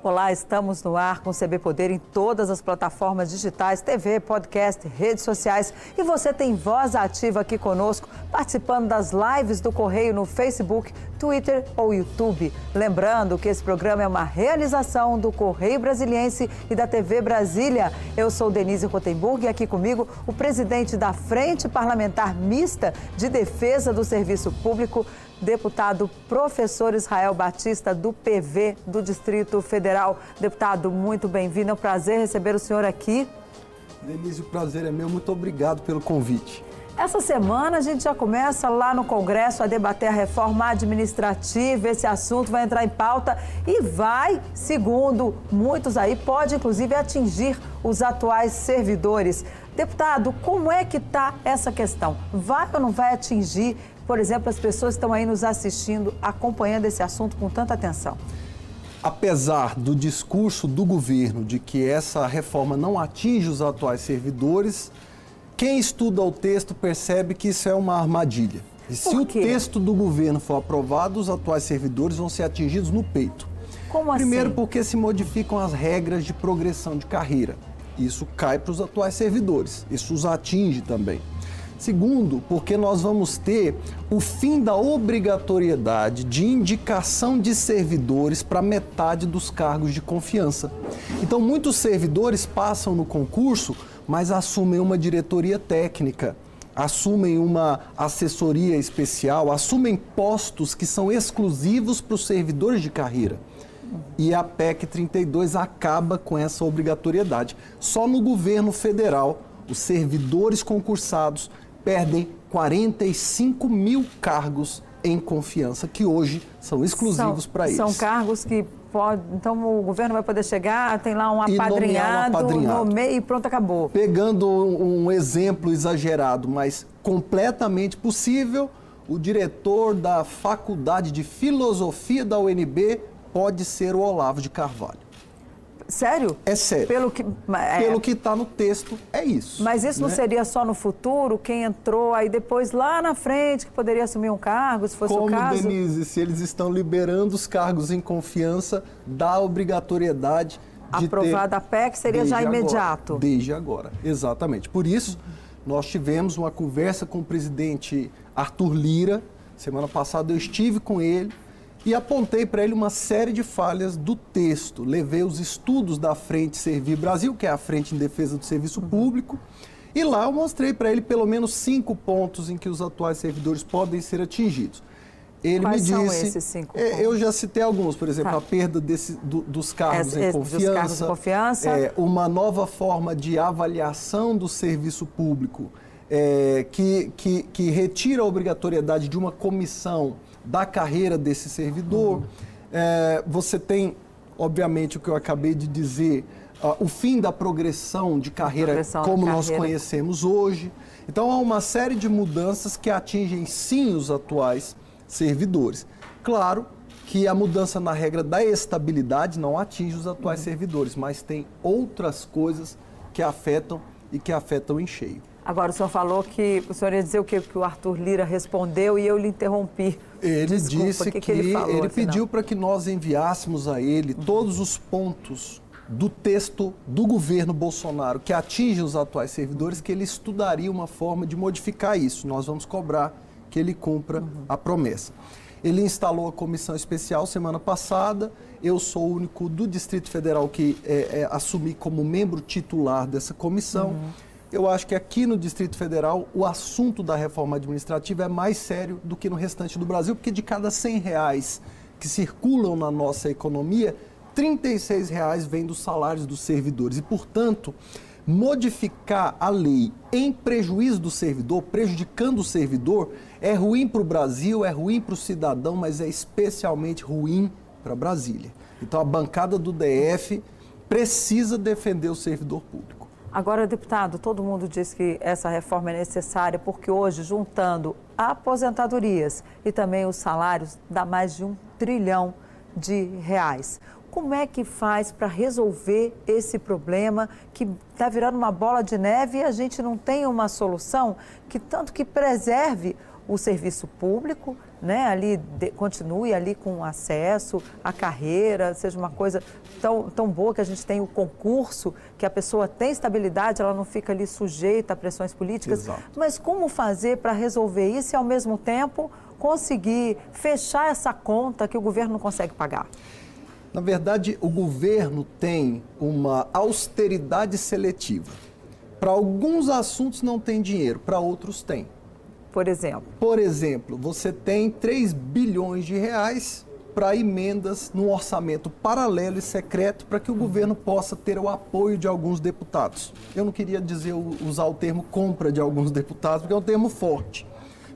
Olá, estamos no ar com o CB Poder em todas as plataformas digitais, TV, podcast, redes sociais. E você tem voz ativa aqui conosco, participando das lives do Correio no Facebook, Twitter ou YouTube. Lembrando que esse programa é uma realização do Correio Brasiliense e da TV Brasília. Eu sou Denise Rotenburg e aqui comigo o presidente da Frente Parlamentar Mista de Defesa do Serviço Público, deputado professor Israel Batista, do PV do Distrito Federal. Deputado, muito bem-vindo. É um prazer receber o senhor aqui. Denise, o prazer é meu. Muito obrigado pelo convite. Essa semana a gente já começa lá no Congresso a debater a reforma administrativa. Esse assunto vai entrar em pauta e vai, segundo muitos aí, pode inclusive atingir os atuais servidores. Deputado, como é que está essa questão? Vai ou não vai atingir por exemplo, as pessoas estão aí nos assistindo, acompanhando esse assunto com tanta atenção? Apesar do discurso do governo de que essa reforma não atinge os atuais servidores, quem estuda o texto percebe que isso é uma armadilha. E se o texto do governo for aprovado, os atuais servidores vão ser atingidos no peito. Como assim? Primeiro, porque se modificam as regras de progressão de carreira. Isso cai para os atuais servidores. Isso os atinge também. Segundo, porque nós vamos ter o fim da obrigatoriedade de indicação de servidores para metade dos cargos de confiança. Então, muitos servidores passam no concurso, mas assumem uma diretoria técnica, assumem uma assessoria especial, assumem postos que são exclusivos para os servidores de carreira. E a PEC 32 acaba com essa obrigatoriedade. Só no governo federal, os servidores concursados perdem 45 mil cargos em confiança, que hoje são exclusivos para eles. São cargos que pode. Então o governo vai poder chegar, tem lá um apadrinhado, um apadrinhado. Nome, e pronto, acabou. Pegando um exemplo exagerado, mas completamente possível, o diretor da Faculdade de Filosofia da UNB pode ser o Olavo de Carvalho. Sério? É sério. Pelo que é... Pelo que está no texto, é isso. Mas isso né? não seria só no futuro, quem entrou aí depois lá na frente que poderia assumir um cargo, se fosse Como, o caso? Como, Denise, se eles estão liberando os cargos em confiança da obrigatoriedade de Aprovada a PEC seria já imediato. Agora, desde agora, exatamente. Por isso, nós tivemos uma conversa com o presidente Arthur Lira. Semana passada eu estive com ele e apontei para ele uma série de falhas do texto. Levei os estudos da Frente Servir Brasil, que é a Frente em Defesa do Serviço Público, e lá eu mostrei para ele pelo menos cinco pontos em que os atuais servidores podem ser atingidos. Ele Quais me disse, são esses cinco é, pontos? Eu já citei alguns, por exemplo, tá. a perda desse, do, dos cargos em confiança, cargos de confiança. É, uma nova forma de avaliação do serviço público é, que, que, que retira a obrigatoriedade de uma comissão da carreira desse servidor. Uhum. É, você tem, obviamente, o que eu acabei de dizer, uh, o fim da progressão de carreira progressão como de nós carreira. conhecemos hoje. Então, há uma série de mudanças que atingem, sim, os atuais servidores. Claro que a mudança na regra da estabilidade não atinge os atuais uhum. servidores, mas tem outras coisas que afetam e que afetam em cheio. Agora, o senhor falou que o senhor ia dizer o que, que o Arthur Lira respondeu e eu lhe interrompi. Ele Desculpa, disse que, que, ele, falou, ele pediu para que nós enviássemos a ele uhum. todos os pontos do texto do governo Bolsonaro que atinge os atuais servidores, que ele estudaria uma forma de modificar isso. Nós vamos cobrar que ele cumpra uhum. a promessa. Ele instalou a comissão especial semana passada. Eu sou o único do Distrito Federal que é, é, assumi como membro titular dessa comissão. Uhum eu acho que aqui no Distrito Federal o assunto da reforma administrativa é mais sério do que no restante do Brasil, porque de cada 100 reais que circulam na nossa economia, 36 reais vêm dos salários dos servidores. E, portanto, modificar a lei em prejuízo do servidor, prejudicando o servidor, é ruim para o Brasil, é ruim para o cidadão, mas é especialmente ruim para Brasília. Então, a bancada do DF precisa defender o servidor público. Agora, deputado, todo mundo diz que essa reforma é necessária porque hoje, juntando aposentadorias e também os salários, dá mais de um trilhão de reais. Como é que faz para resolver esse problema que está virando uma bola de neve e a gente não tem uma solução que tanto que preserve o serviço público, né, ali de, continue ali com acesso à carreira, seja uma coisa tão, tão boa que a gente tem o concurso, que a pessoa tem estabilidade, ela não fica ali sujeita a pressões políticas. Exato. Mas como fazer para resolver isso e, ao mesmo tempo, conseguir fechar essa conta que o governo não consegue pagar? Na verdade, o governo tem uma austeridade seletiva. Para alguns assuntos não tem dinheiro, para outros tem por exemplo? Por exemplo, você tem 3 bilhões de reais para emendas no orçamento paralelo e secreto para que o governo possa ter o apoio de alguns deputados. Eu não queria dizer usar o termo compra de alguns deputados, porque é um termo forte.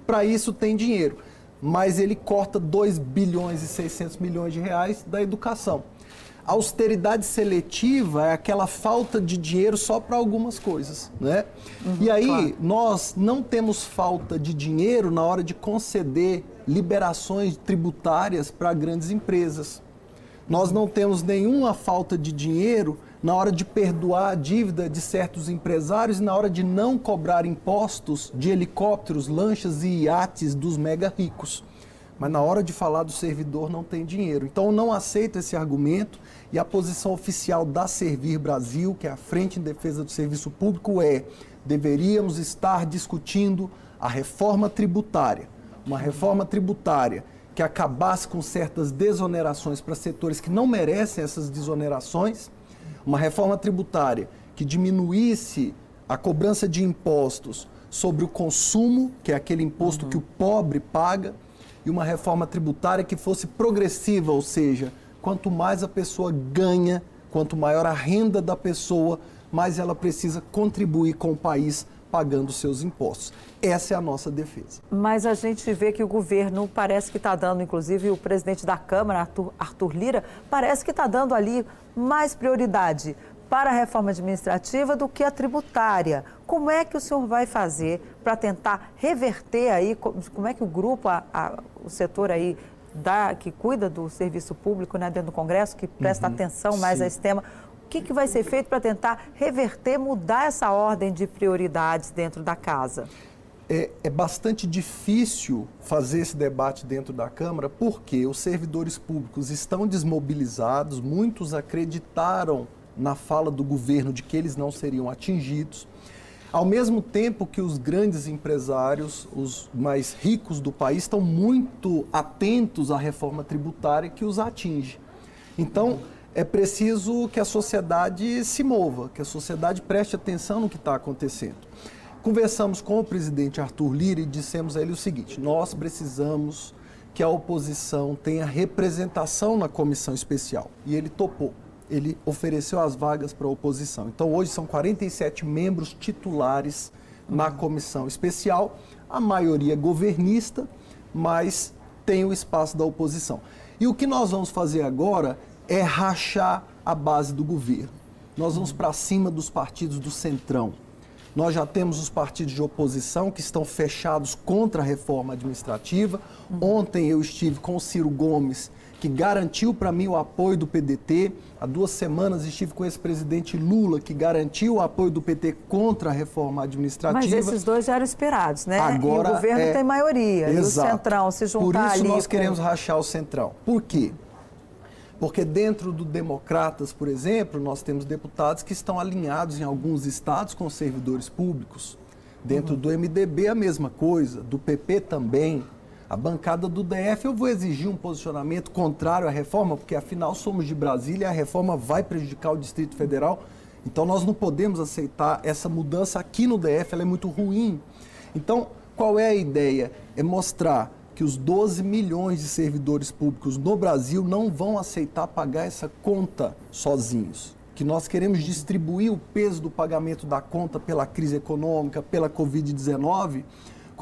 Para isso tem dinheiro, mas ele corta 2 bilhões e 600 milhões de reais da educação. Austeridade seletiva é aquela falta de dinheiro só para algumas coisas, né? Uhum, e aí claro. nós não temos falta de dinheiro na hora de conceder liberações tributárias para grandes empresas. Nós não temos nenhuma falta de dinheiro na hora de perdoar a dívida de certos empresários e na hora de não cobrar impostos de helicópteros, lanchas e iates dos mega ricos mas na hora de falar do servidor não tem dinheiro. Então eu não aceito esse argumento e a posição oficial da Servir Brasil, que é a Frente em Defesa do Serviço Público, é deveríamos estar discutindo a reforma tributária. Uma reforma tributária que acabasse com certas desonerações para setores que não merecem essas desonerações, uma reforma tributária que diminuísse a cobrança de impostos sobre o consumo, que é aquele imposto uhum. que o pobre paga, e uma reforma tributária que fosse progressiva, ou seja, quanto mais a pessoa ganha, quanto maior a renda da pessoa, mais ela precisa contribuir com o país pagando seus impostos. Essa é a nossa defesa. Mas a gente vê que o governo parece que está dando, inclusive o presidente da Câmara, Arthur, Arthur Lira, parece que está dando ali mais prioridade para a reforma administrativa do que a tributária. Como é que o senhor vai fazer para tentar reverter aí, como é que o grupo, a, a, o setor aí da, que cuida do serviço público né, dentro do Congresso, que presta uhum, atenção mais sim. a esse tema, o que, que vai ser feito para tentar reverter, mudar essa ordem de prioridades dentro da casa? É, é, bastante difícil fazer esse debate dentro da Câmara porque os servidores públicos estão desmobilizados, muitos acreditaram na fala do governo de que eles não seriam atingidos, ao mesmo tempo que os grandes empresários, os mais ricos do país, estão muito atentos à reforma tributária que os atinge. Então, é preciso que a sociedade se mova, que a sociedade preste atenção no que está acontecendo. Conversamos com o presidente Arthur Lira e dissemos a ele o seguinte: nós precisamos que a oposição tenha representação na comissão especial. E ele topou ele ofereceu as vagas para a oposição. Então, hoje são 47 membros titulares na comissão especial, a maioria governista, mas tem o espaço da oposição. E o que nós vamos fazer agora é rachar a base do governo. Nós vamos para cima dos partidos do Centrão. Nós já temos os partidos de oposição que estão fechados contra a reforma administrativa. Ontem eu estive com o Ciro Gomes que garantiu para mim o apoio do PDT. Há duas semanas estive com esse presidente Lula, que garantiu o apoio do PT contra a reforma administrativa. Mas esses dois já eram esperados, né? Agora, e o governo é... tem maioria. Exato. E o Centrão se juntar Por isso nós com... queremos rachar o Centrão. Por quê? Porque dentro do Democratas, por exemplo, nós temos deputados que estão alinhados em alguns estados com servidores públicos. Dentro uhum. do MDB, a mesma coisa. Do PP também a bancada do DF, eu vou exigir um posicionamento contrário à reforma, porque afinal somos de Brasília e a reforma vai prejudicar o Distrito Federal. Então nós não podemos aceitar essa mudança aqui no DF, ela é muito ruim. Então, qual é a ideia? É mostrar que os 12 milhões de servidores públicos no Brasil não vão aceitar pagar essa conta sozinhos. Que nós queremos distribuir o peso do pagamento da conta pela crise econômica, pela Covid-19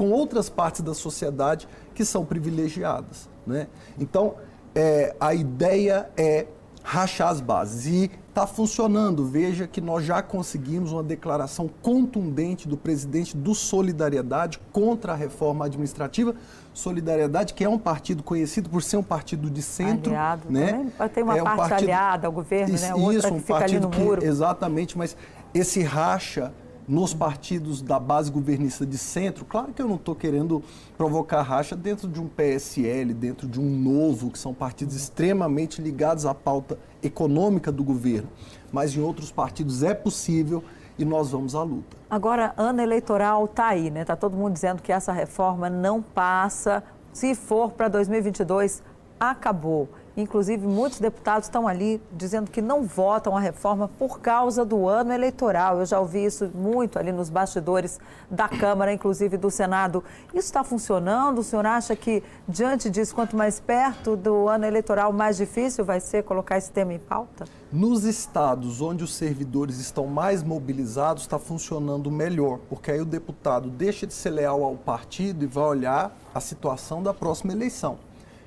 com outras partes da sociedade que são privilegiadas. Né? Então, é, a ideia é rachar as bases. E está funcionando. Veja que nós já conseguimos uma declaração contundente do presidente do Solidariedade contra a reforma administrativa. Solidariedade, que é um partido conhecido por ser um partido de centro. Aliado, né? Tem uma é parte partido, aliada ao governo, né? Outra isso, um que ali no muro. exatamente, mas esse racha nos partidos da base governista de centro, claro que eu não estou querendo provocar racha dentro de um PSL, dentro de um novo, que são partidos extremamente ligados à pauta econômica do governo, mas em outros partidos é possível e nós vamos à luta. Agora, ano eleitoral está aí, né? Está todo mundo dizendo que essa reforma não passa. Se for para 2022, acabou. Inclusive, muitos deputados estão ali dizendo que não votam a reforma por causa do ano eleitoral. Eu já ouvi isso muito ali nos bastidores da Câmara, inclusive do Senado. Isso está funcionando? O senhor acha que, diante disso, quanto mais perto do ano eleitoral, mais difícil vai ser colocar esse tema em pauta? Nos estados onde os servidores estão mais mobilizados, está funcionando melhor, porque aí o deputado deixa de ser leal ao partido e vai olhar a situação da próxima eleição.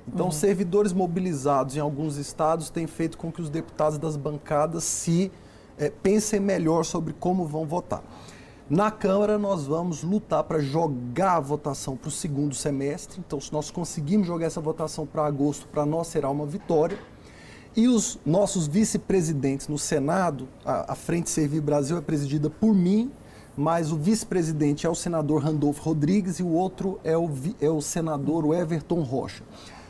Então, uhum. servidores mobilizados em alguns estados têm feito com que os deputados das bancadas se é, pensem melhor sobre como vão votar. Na Câmara, nós vamos lutar para jogar a votação para o segundo semestre. Então, se nós conseguimos jogar essa votação para agosto, para nós será uma vitória. E os nossos vice-presidentes no Senado, a, a Frente Servir Brasil é presidida por mim, mas o vice-presidente é o senador Randolfo Rodrigues e o outro é o, é o senador Everton Rocha.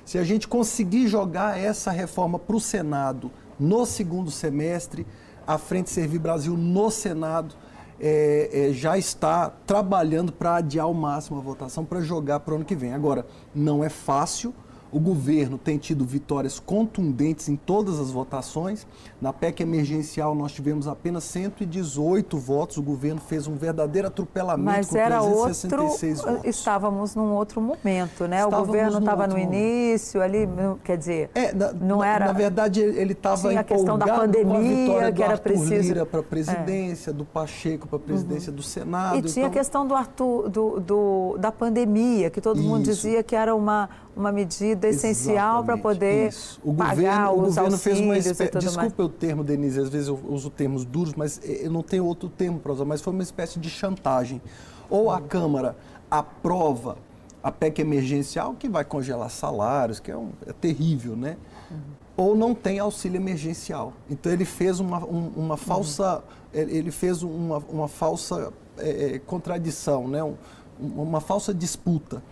Se a gente conseguir jogar essa reforma para o Senado no segundo semestre, a Frente Servir Brasil no Senado é, é, já está trabalhando para adiar ao máximo a votação para jogar para o ano que vem. Agora, não é fácil, o governo tem tido vitórias contundentes em todas as votações. Na PEC emergencial, nós tivemos apenas 118 votos. O governo fez um verdadeiro atropelamento Mas com era 366 outro, votos. Estávamos num outro momento, né? Estávamos o governo estava no início, ali, quer dizer, é, na, não era... Na verdade, ele estava empolgado a questão da pandemia, com a vitória do que era Arthur preciso... Lira para a presidência, é. do Pacheco para a presidência uhum. do Senado. E tinha então... a questão do Arthur, do, do, da pandemia, que todo Isso. mundo dizia que era uma uma medida essencial para poder isso. o pagar governo, os o governo fez uma espécie, desculpa mais. o termo, Denise, às vezes eu uso termos duros, mas eu não tenho outro termo para usar, mas foi uma espécie de chantagem. Ou a Câmara aprova a PEC emergencial, que vai congelar salários, que é, um, é terrível, né? Uhum. Ou não tem auxílio emergencial. Então ele fez uma, um, uma falsa, uhum. ele fez uma, uma falsa é, contradição, né? Um, uma falsa disputa.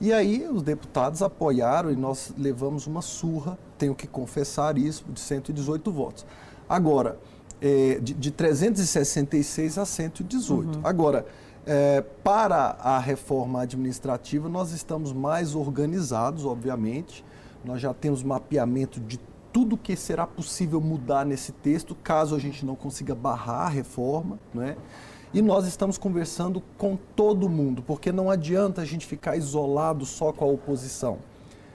E aí os deputados apoiaram e nós levamos uma surra, tenho que confessar isso, de 118 votos. Agora, é, de, de 366 a 118. Uhum. Agora, é, para a reforma administrativa, nós estamos mais organizados, obviamente. Nós já temos mapeamento de tudo que será possível mudar nesse texto, caso a gente não consiga barrar a reforma. Né? E nós estamos conversando com todo mundo, porque não adianta a gente ficar isolado só com a oposição.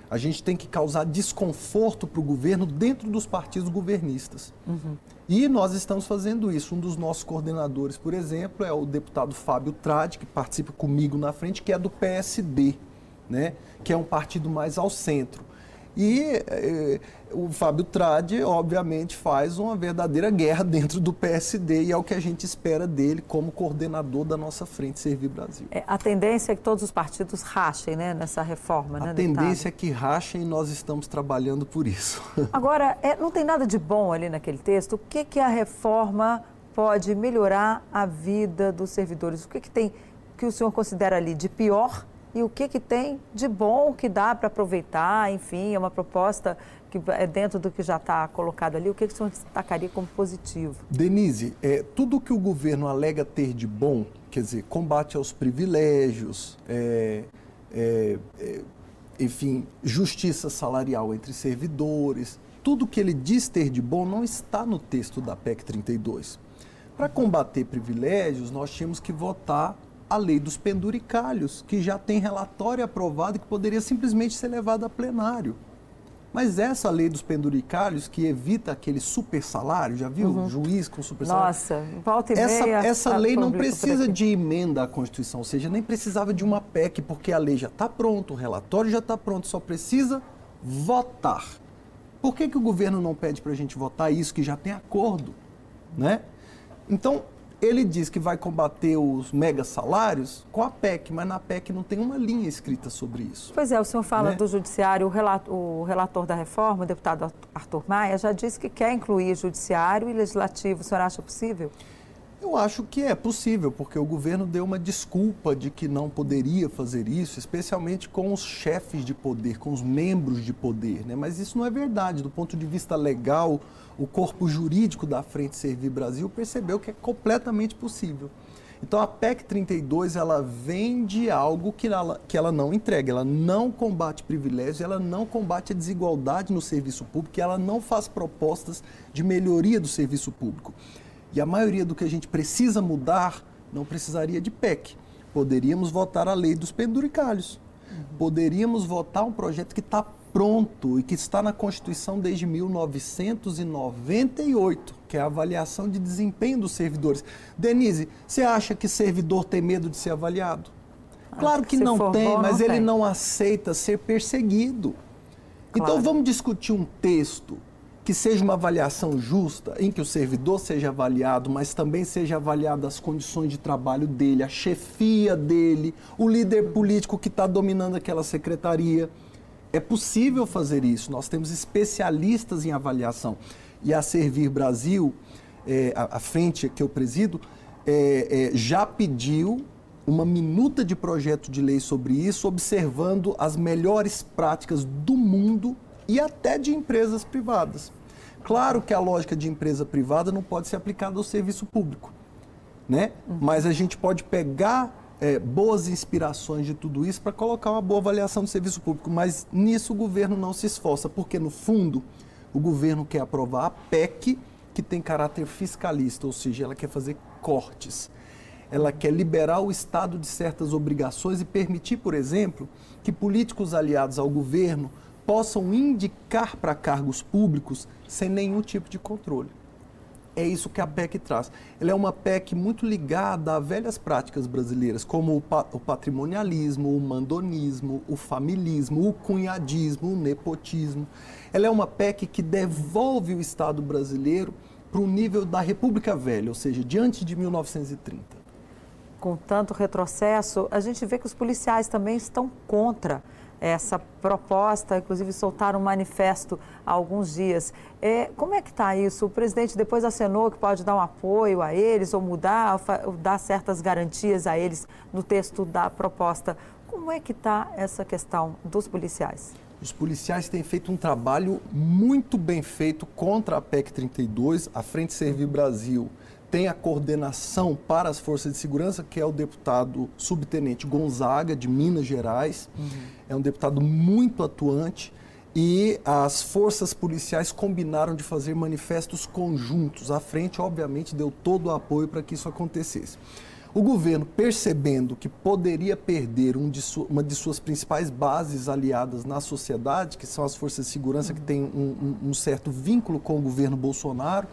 A gente tem que causar desconforto para o governo dentro dos partidos governistas. Uhum. E nós estamos fazendo isso. Um dos nossos coordenadores, por exemplo, é o deputado Fábio Trade, que participa comigo na frente, que é do PSD, né? que é um partido mais ao centro. E eh, o Fábio Trade, obviamente, faz uma verdadeira guerra dentro do PSD e é o que a gente espera dele como coordenador da nossa frente Servir Brasil. É, a tendência é que todos os partidos rachem né, nessa reforma, a né? A tendência é que rachem e nós estamos trabalhando por isso. Agora, é, não tem nada de bom ali naquele texto. O que, que a reforma pode melhorar a vida dos servidores? O que, que tem que o senhor considera ali de pior e o que, que tem de bom que dá para aproveitar, enfim, é uma proposta que é dentro do que já está colocado ali, o que, que o senhor destacaria como positivo? Denise, é, tudo que o governo alega ter de bom, quer dizer, combate aos privilégios, é, é, é enfim, justiça salarial entre servidores, tudo que ele diz ter de bom não está no texto da PEC 32. Para combater privilégios, nós tínhamos que votar a lei dos penduricalhos, que já tem relatório aprovado e que poderia simplesmente ser levado a plenário. Mas essa lei dos penduricalhos, que evita aquele super salário, já viu? Uhum. Juiz com super salário. Nossa, volta e essa, meia. Essa lei não precisa de emenda à Constituição, ou seja, nem precisava de uma PEC, porque a lei já está pronta, o relatório já está pronto, só precisa votar. Por que, que o governo não pede para a gente votar isso que já tem acordo? Né? Então, ele diz que vai combater os mega salários com a PEC, mas na PEC não tem uma linha escrita sobre isso. Pois é, o senhor fala né? do judiciário, o relator, o relator da reforma, o deputado Arthur Maia, já disse que quer incluir judiciário e legislativo. O senhor acha possível? Eu acho que é possível, porque o governo deu uma desculpa de que não poderia fazer isso, especialmente com os chefes de poder, com os membros de poder. Né? Mas isso não é verdade. Do ponto de vista legal, o corpo jurídico da Frente Servir Brasil percebeu que é completamente possível. Então a PEC 32 ela vende algo que ela, que ela não entrega, ela não combate privilégios, ela não combate a desigualdade no serviço público, ela não faz propostas de melhoria do serviço público. E a maioria do que a gente precisa mudar não precisaria de PEC. Poderíamos votar a lei dos penduricalhos. Poderíamos votar um projeto que está pronto e que está na Constituição desde 1998, que é a avaliação de desempenho dos servidores. Denise, você acha que servidor tem medo de ser avaliado? Claro que, não tem, mas não ele tem. não aceita ser perseguido. Então, claro. Então vamos discutir um texto que seja uma avaliação justa, em que o servidor seja avaliado, mas também seja avaliado as condições de trabalho dele, a chefia dele, o líder político que está dominando aquela secretaria. É possível fazer isso, nós temos especialistas em avaliação. E a Servir Brasil, é, a, a, frente que eu presido, é, é, já pediu uma minuta de projeto de lei sobre isso, observando as melhores práticas do mundo e até de empresas privadas. Claro que a lógica de empresa privada não pode ser aplicada ao serviço público, né? Uhum. Mas a gente pode pegar é, boas inspirações de tudo isso para colocar uma boa avaliação do serviço público. Mas nisso o governo não se esforça, porque no fundo o governo quer aprovar a PEC que tem caráter fiscalista, ou seja, ela quer fazer cortes. Ela quer liberar o Estado de certas obrigações e permitir, por exemplo, que políticos aliados ao governo possam indicar para cargos públicos sem nenhum tipo de controle. É isso que a PEC traz. Ela é uma PEC muito ligada a velhas práticas brasileiras, como o, pa o patrimonialismo, o mandonismo, o familismo, o cunhadismo, o nepotismo. Ela é uma PEC que devolve o Estado brasileiro para o nível da República Velha, ou seja, diante de 1930. Com tanto retrocesso, a gente vê que os policiais também estão contra essa proposta, inclusive soltaram um manifesto há alguns dias. É, como é que está isso? O presidente depois acenou que pode dar um apoio a eles ou mudar, ou dar certas garantias a eles no texto da proposta. Como é que está essa questão dos policiais? Os policiais têm feito um trabalho muito bem feito contra a PEC 32, a Frente Servir Brasil tem a coordenação para as forças de segurança, que é o deputado subtenente Gonzaga, de Minas Gerais. Uhum. É um deputado muito atuante. E as forças policiais combinaram de fazer manifestos conjuntos. A frente, obviamente, deu todo o apoio para que isso acontecesse. O governo, percebendo que poderia perder um de uma de suas principais bases aliadas na sociedade, que são as forças de segurança que têm um, um, um certo vínculo com o governo Bolsonaro,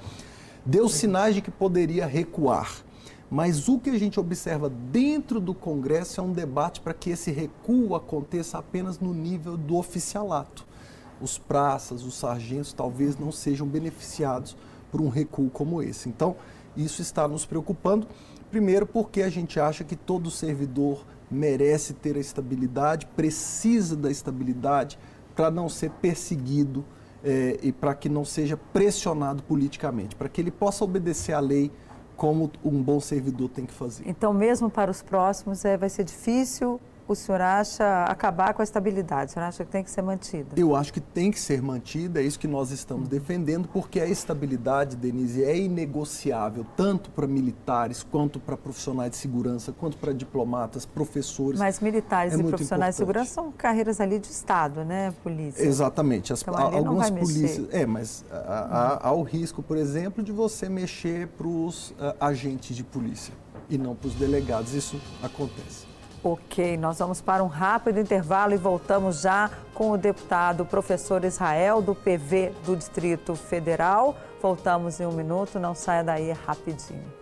deu sinais de que poderia recuar. Mas o que a gente observa dentro do Congresso é um debate para que esse recuo aconteça apenas no nível do oficialato. Os praças, os sargentos talvez não sejam beneficiados por um recuo como esse. Então, isso está nos preocupando, primeiro porque a gente acha que todo servidor merece ter a estabilidade, precisa da estabilidade para não ser perseguido é, e para que não seja pressionado politicamente, para que ele possa obedecer à lei como um bom servidor tem que fazer. Então, mesmo para os próximos, é, vai ser difícil o senhor acha acabar com a estabilidade? O senhor acha que tem que ser mantida? Eu acho que tem que ser mantida, é isso que nós estamos defendendo, porque a estabilidade, Denise, é inegociável, tanto para militares, quanto para profissionais de segurança, quanto para diplomatas, professores. Mas militares é e profissionais importante. de segurança são carreiras ali de Estado, né, polícia? Exatamente. As, então, algumas polícias. É, mas há, há, o risco, por exemplo, de você mexer para os uh, agentes de polícia e não para os delegados. Isso acontece. Ok, nós vamos para um rápido intervalo e voltamos já com o deputado professor Israel, do PV do Distrito Federal. Voltamos em um minuto, não saia daí rapidinho.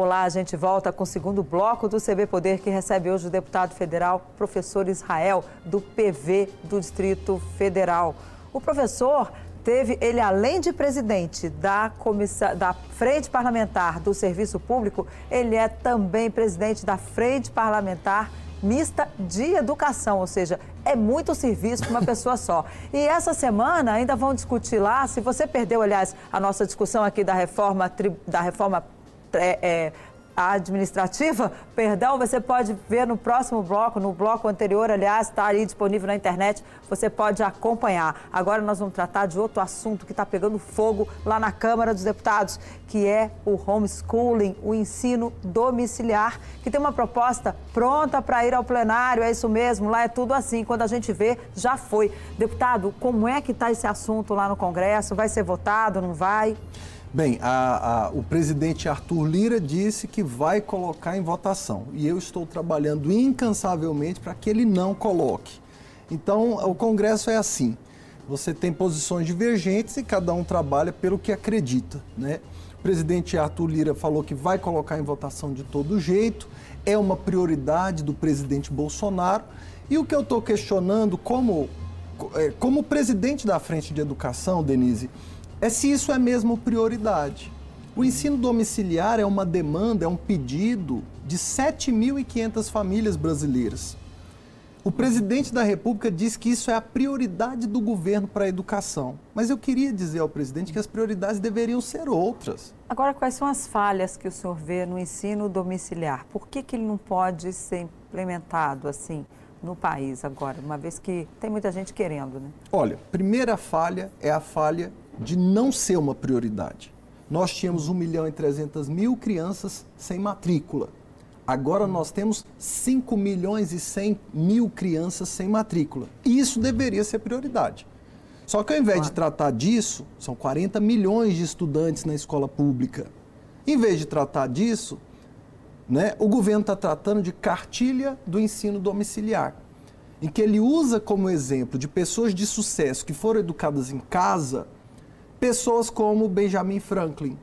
Olá, a gente volta com o segundo bloco do CB Poder, que recebe hoje o deputado federal, professor Israel, do PV do Distrito Federal. O professor teve, ele além de presidente da, comissão, da Frente Parlamentar do Serviço Público, ele é também presidente da Frente Parlamentar mista de educação, ou seja, é muito serviço para uma pessoa só. E essa semana ainda vão discutir lá, se você perdeu, aliás, a nossa discussão aqui da reforma, da reforma é, é, administrativa, perdão, você pode ver no próximo bloco, no bloco anterior, aliás, está aí disponível na internet, você pode acompanhar. Agora nós vamos tratar de outro assunto que está pegando fogo lá na Câmara dos Deputados, que é o homeschooling, o ensino domiciliar, que tem uma proposta pronta para ir ao plenário, é isso mesmo, lá é tudo assim, quando a gente vê, já foi. Deputado, como é que está esse assunto lá no Congresso? Vai ser votado, não vai? Bem, a, a, o presidente Arthur Lira disse que vai colocar em votação e eu estou trabalhando incansavelmente para que ele não coloque. Então, o Congresso é assim: você tem posições divergentes e cada um trabalha pelo que acredita. Né? O presidente Arthur Lira falou que vai colocar em votação de todo jeito, é uma prioridade do presidente Bolsonaro. E o que eu estou questionando como, é, como presidente da Frente de Educação, Denise, é se isso é mesmo prioridade. O ensino domiciliar é uma demanda, é um pedido de 7.500 famílias brasileiras. O presidente da República diz que isso é a prioridade do governo para a educação. Mas eu queria dizer ao presidente que as prioridades deveriam ser outras. Agora, quais são as falhas que o senhor vê no ensino domiciliar? Por que, que ele não pode ser implementado assim no país agora, uma vez que tem muita gente querendo, né? Olha, primeira falha é a falha de não ser uma prioridade. Nós tínhamos 1 milhão e 300 mil crianças sem matrícula. Agora nós temos 5 milhões e 100 mil crianças sem matrícula. Isso deveria ser prioridade. Só que ao invés de tratar disso, são 40 milhões de estudantes na escola pública. Em vez de tratar disso, né, o governo está tratando de cartilha do ensino domiciliar, em que ele usa como exemplo de pessoas de sucesso que foram educadas em casa pessoas como Benjamin Franklin,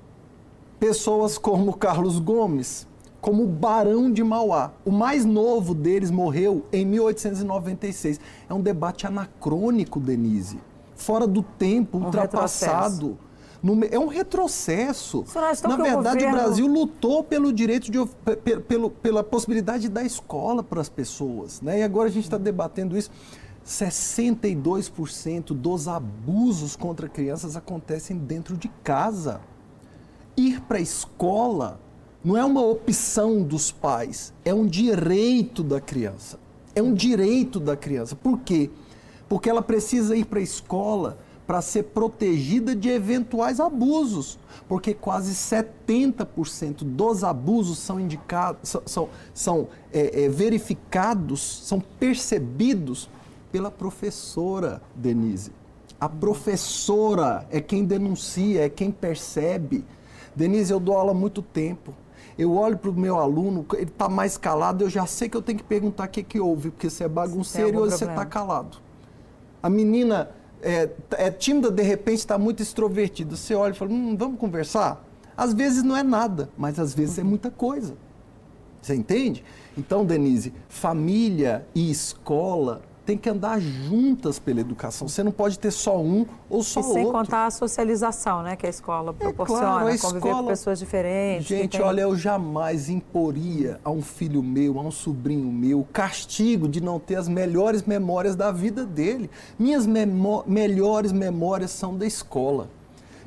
pessoas como Carlos Gomes, como o Barão de Mauá. O mais novo deles morreu em 1896. É um debate anacrônico, Denise. Fora do tempo, um ultrapassado. No, é um retrocesso. Na verdade, o, governo... o, Brasil lutou pelo direito de pelo, pela possibilidade da escola para as pessoas. Né? E agora a gente está debatendo isso. 62% dos abusos contra crianças acontecem dentro de casa. Ir para a escola não é uma opção dos pais, é um direito da criança. É um direito da criança. Por quê? Porque ela precisa ir para a escola para ser protegida de eventuais abusos, porque quase 70% dos abusos são indicados, são, são, é, é, verificados, são percebidos pela professora Denise. A professora é quem denuncia, é quem percebe. Denise, eu dou aula há muito tempo. Eu olho para o meu aluno, ele está mais calado, eu já sei que eu tenho que perguntar o que, que houve, porque você é bagunceiro ou você está calado. A menina é, é tímida, de repente está muito extrovertida. Você olha e fala, hum, vamos conversar? Às vezes não é nada, mas às vezes é muita coisa. Você entende? Então, Denise, família e escola tem que andar juntas pela educação. Você não pode ter só um ou só e outro. Sem contar a socialização, né, que a escola proporciona, é claro, a escola... conviver com pessoas diferentes. Gente, tem... olha, eu jamais imporia a um filho meu, a um sobrinho meu, o castigo de não ter as melhores memórias da vida dele. Minhas memó melhores memórias são da escola.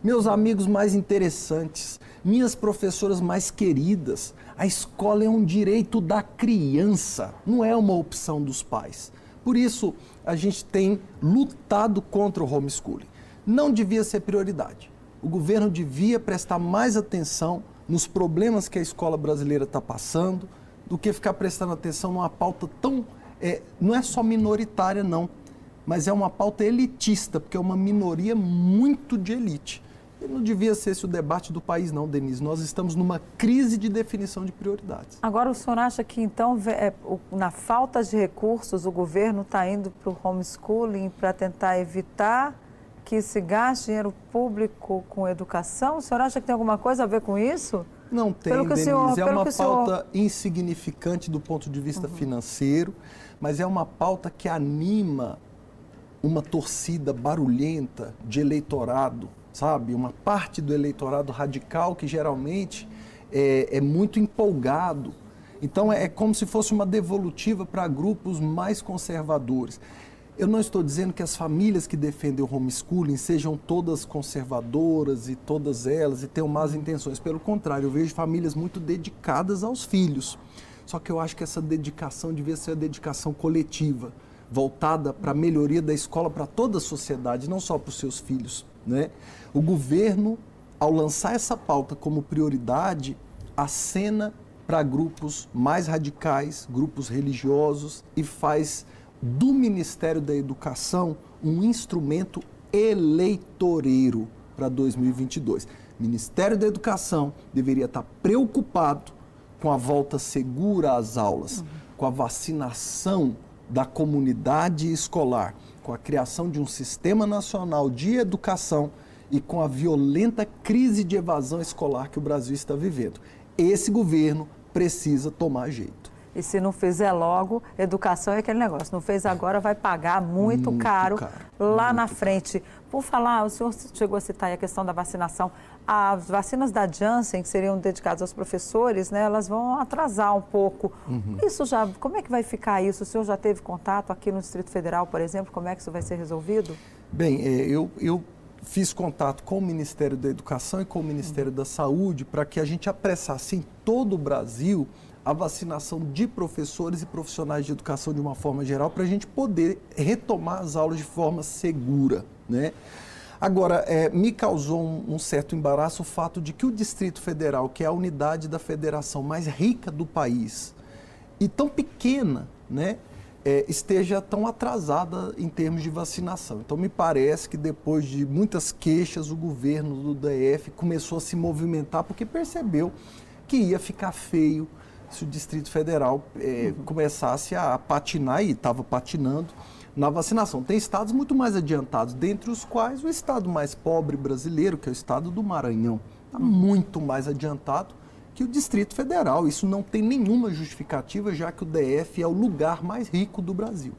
Meus amigos mais interessantes, minhas professoras mais queridas. A escola é um direito da criança, não é uma opção dos pais. Por isso, a gente tem lutado contra o homeschooling. Não devia ser prioridade. O governo devia prestar mais atenção nos problemas que a escola brasileira está passando do que ficar prestando atenção numa pauta tão. É, não é só minoritária, não, mas é uma pauta elitista, porque é uma minoria muito de elite. E não devia ser esse o debate do país, não, Denise. Nós estamos numa crise de definição de prioridades. Agora, o senhor acha que, então, é, na falta de recursos, o governo está indo para o homeschooling para tentar evitar que se gaste dinheiro público com educação? O senhor acha que tem alguma coisa a ver com isso? Não tem, pelo Denise. Senhor, é uma pauta senhor... insignificante do ponto de vista uhum. financeiro, mas é uma pauta que anima uma torcida barulhenta de eleitorado sabe? Uma parte do eleitorado radical que geralmente é, é muito empolgado Então é, é como se fosse uma devolutiva para grupos mais conservadores. Eu não estou dizendo que as famílias que defendem o homeschooling sejam todas conservadoras e todas elas e tenham más intenções. Pelo contrário, eu vejo famílias muito dedicadas aos filhos. Só que eu acho que essa dedicação devia ser a dedicação coletiva, voltada para a melhoria da escola para toda a sociedade, não só para os seus filhos. Né? O governo, ao lançar essa pauta como prioridade, acena para grupos mais radicais, grupos religiosos e faz do Ministério da Educação um instrumento eleitoreiro para 2022. O Ministério da Educação deveria estar preocupado com a volta segura às aulas, uhum. com a vacinação da comunidade escolar, com a criação de um sistema nacional de educação e com a violenta crise de evasão escolar que o Brasil está vivendo. Esse governo precisa tomar jeito. E se não fizer logo, educação é aquele negócio. Não fez agora, vai pagar muito, muito caro, caro, lá muito na frente. Por falar, o senhor chegou a citar a questão da vacinação. As vacinas da Janssen, que seriam dedicadas aos professores, né, elas vão atrasar um pouco. Uhum. Isso já, como é que vai ficar isso? O senhor já teve contato aqui no Distrito Federal, por exemplo? Como é que isso vai ser resolvido? Bem, é, eu, eu fiz contato com o Ministério da Educação e com o Ministério da Saúde para que a gente apressasse em todo o Brasil a vacinação de professores e profissionais de educação de uma forma geral para a gente poder retomar as aulas de forma segura, né? Agora, é, me causou um, um, certo embaraço o fato de que o Distrito Federal, que é a unidade da federação mais rica do país, e tão pequena, né, é, esteja tão atrasada em termos de vacinação. Então, me parece que depois de muitas queixas, o governo do DF começou a se movimentar porque percebeu que ia ficar feio se o Distrito Federal é, uhum. começasse a patinar, e estava patinando, na vacinação. Tem estados muito mais adiantados, dentre os quais o estado mais pobre brasileiro, que é o estado do Maranhão. Está muito mais adiantado que o Distrito Federal. Isso não tem nenhuma justificativa, já que o DF é o lugar mais rico do Brasil.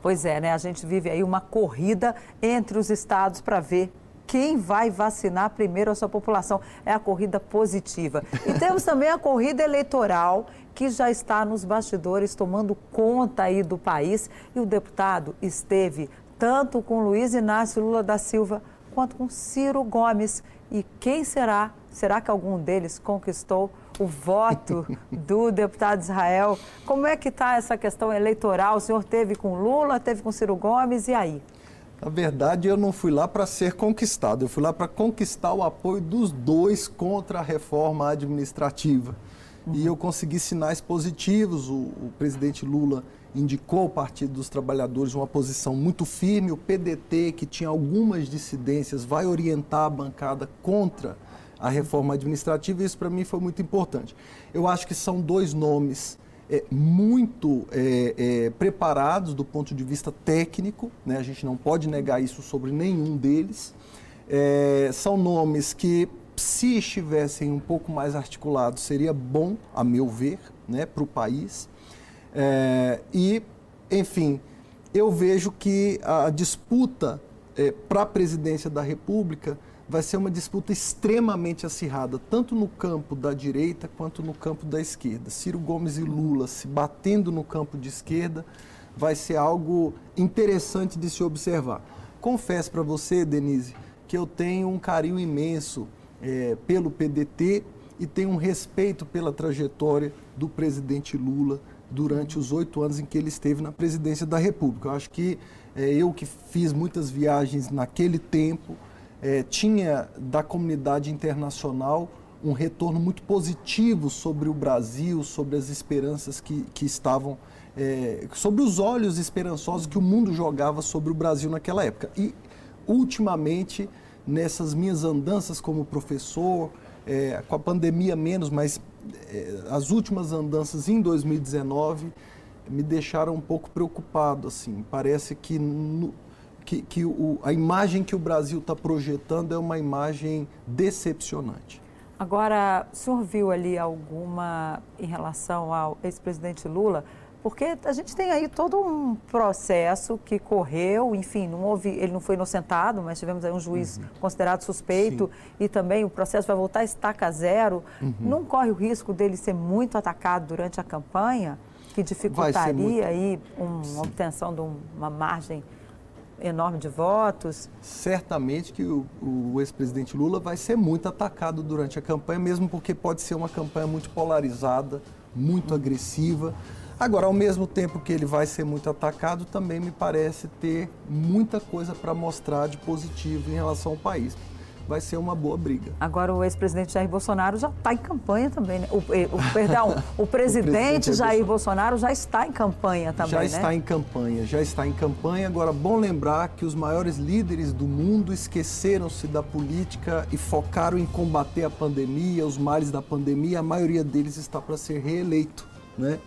Pois é, né? A gente vive aí uma corrida entre os estados para ver quem vai vacinar primeiro a sua população. É a corrida positiva. E temos também a corrida eleitoral, que já está nos bastidores tomando conta aí do país. E o deputado esteve tanto com Luiz Inácio Lula da Silva quanto com Ciro Gomes. E quem será? Será que algum deles conquistou o voto do deputado Israel. Como é que está essa questão eleitoral? O senhor teve com Lula, teve com Ciro Gomes, e aí? Na verdade, eu não fui lá para ser conquistado, eu fui lá para conquistar o apoio dos dois contra a reforma administrativa. Uhum. E eu consegui sinais positivos. O, o presidente Lula indicou ao Partido dos Trabalhadores uma posição muito firme. O PDT, que tinha algumas dissidências, vai orientar a bancada contra a reforma administrativa, e isso para mim foi muito importante. Eu acho que são dois nomes é, muito é, é, preparados do ponto de vista técnico, né? a gente não pode negar isso sobre nenhum deles. É, são nomes que, se estivessem um pouco mais articulados, seria bom, a meu ver, né, para o país. É, e, enfim, eu vejo que a disputa é, para a presidência da República vai ser uma disputa extremamente acirrada, tanto no campo da direita quanto no campo da esquerda. Ciro Gomes e Lula se batendo no campo de esquerda vai ser algo interessante de se observar. Confesso para você, Denise, que eu tenho um carinho imenso é, pelo PDT e tenho um respeito pela trajetória do presidente Lula durante os oito anos em que ele esteve na presidência da República. Eu acho que é, eu que fiz muitas viagens naquele tempo, é, tinha da comunidade internacional um retorno muito positivo sobre o Brasil, sobre as esperanças que, que estavam, é, sobre os olhos esperançosos que o mundo jogava sobre o Brasil naquela época. E, ultimamente, nessas minhas andanças como professor, é, com a pandemia menos, mas é, as últimas andanças em 2019 me deixaram um pouco preocupado. Assim, parece que no, que, que o, a imagem que o Brasil está projetando é uma imagem decepcionante. Agora, o senhor viu ali alguma em relação ao ex-presidente Lula? Porque a gente tem aí todo um processo que correu, enfim, não houve, ele não foi inocentado, mas tivemos aí um juiz uhum. considerado suspeito Sim. e também o processo vai voltar a estaca zero. Uhum. Não corre o risco dele ser muito atacado durante a campanha, que dificultaria muito... aí uma obtenção de uma margem enorme de votos? Certamente que o, o ex-presidente Lula vai ser muito atacado durante a campanha, mesmo porque pode ser uma campanha muito polarizada, muito agressiva. Agora, ao mesmo tempo que ele vai ser muito atacado, também me parece ter muita coisa para mostrar de positivo em relação ao país vai ser uma boa briga. Agora o ex-presidente Jair Bolsonaro já está em campanha também, né? O, eh, o perdão, o presidente, o presidente Jair Bolsonaro já está em campanha também, Já né? está em campanha, já está em campanha. Agora, bom lembrar que os maiores líderes do mundo esqueceram-se da política e focaram em combater a pandemia, os males da pandemia. A maioria deles está para ser reeleito, né?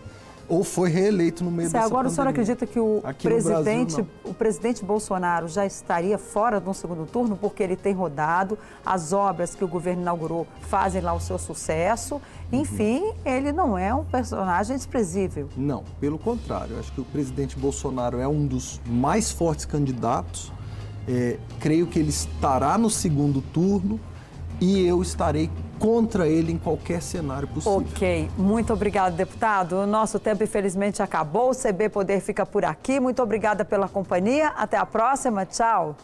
Ou foi reeleito no meio Cê, dessa Agora pandemia. o senhor acredita que o presidente, Brasil, o presidente Bolsonaro já estaria fora de um segundo turno porque ele tem rodado, as obras que o governo inaugurou fazem lá o seu sucesso, enfim, uhum. ele não é um personagem desprezível. Não, pelo contrário, eu acho que o presidente Bolsonaro é um dos mais fortes candidatos. É, creio que ele estará no segundo turno e eu estarei contra ele em qualquer cenário possível. Ok, muito obrigado, deputado. O nosso tempo, infelizmente, acabou. O CB Poder fica por aqui. Muito obrigada pela companhia. Até a próxima. Tchau.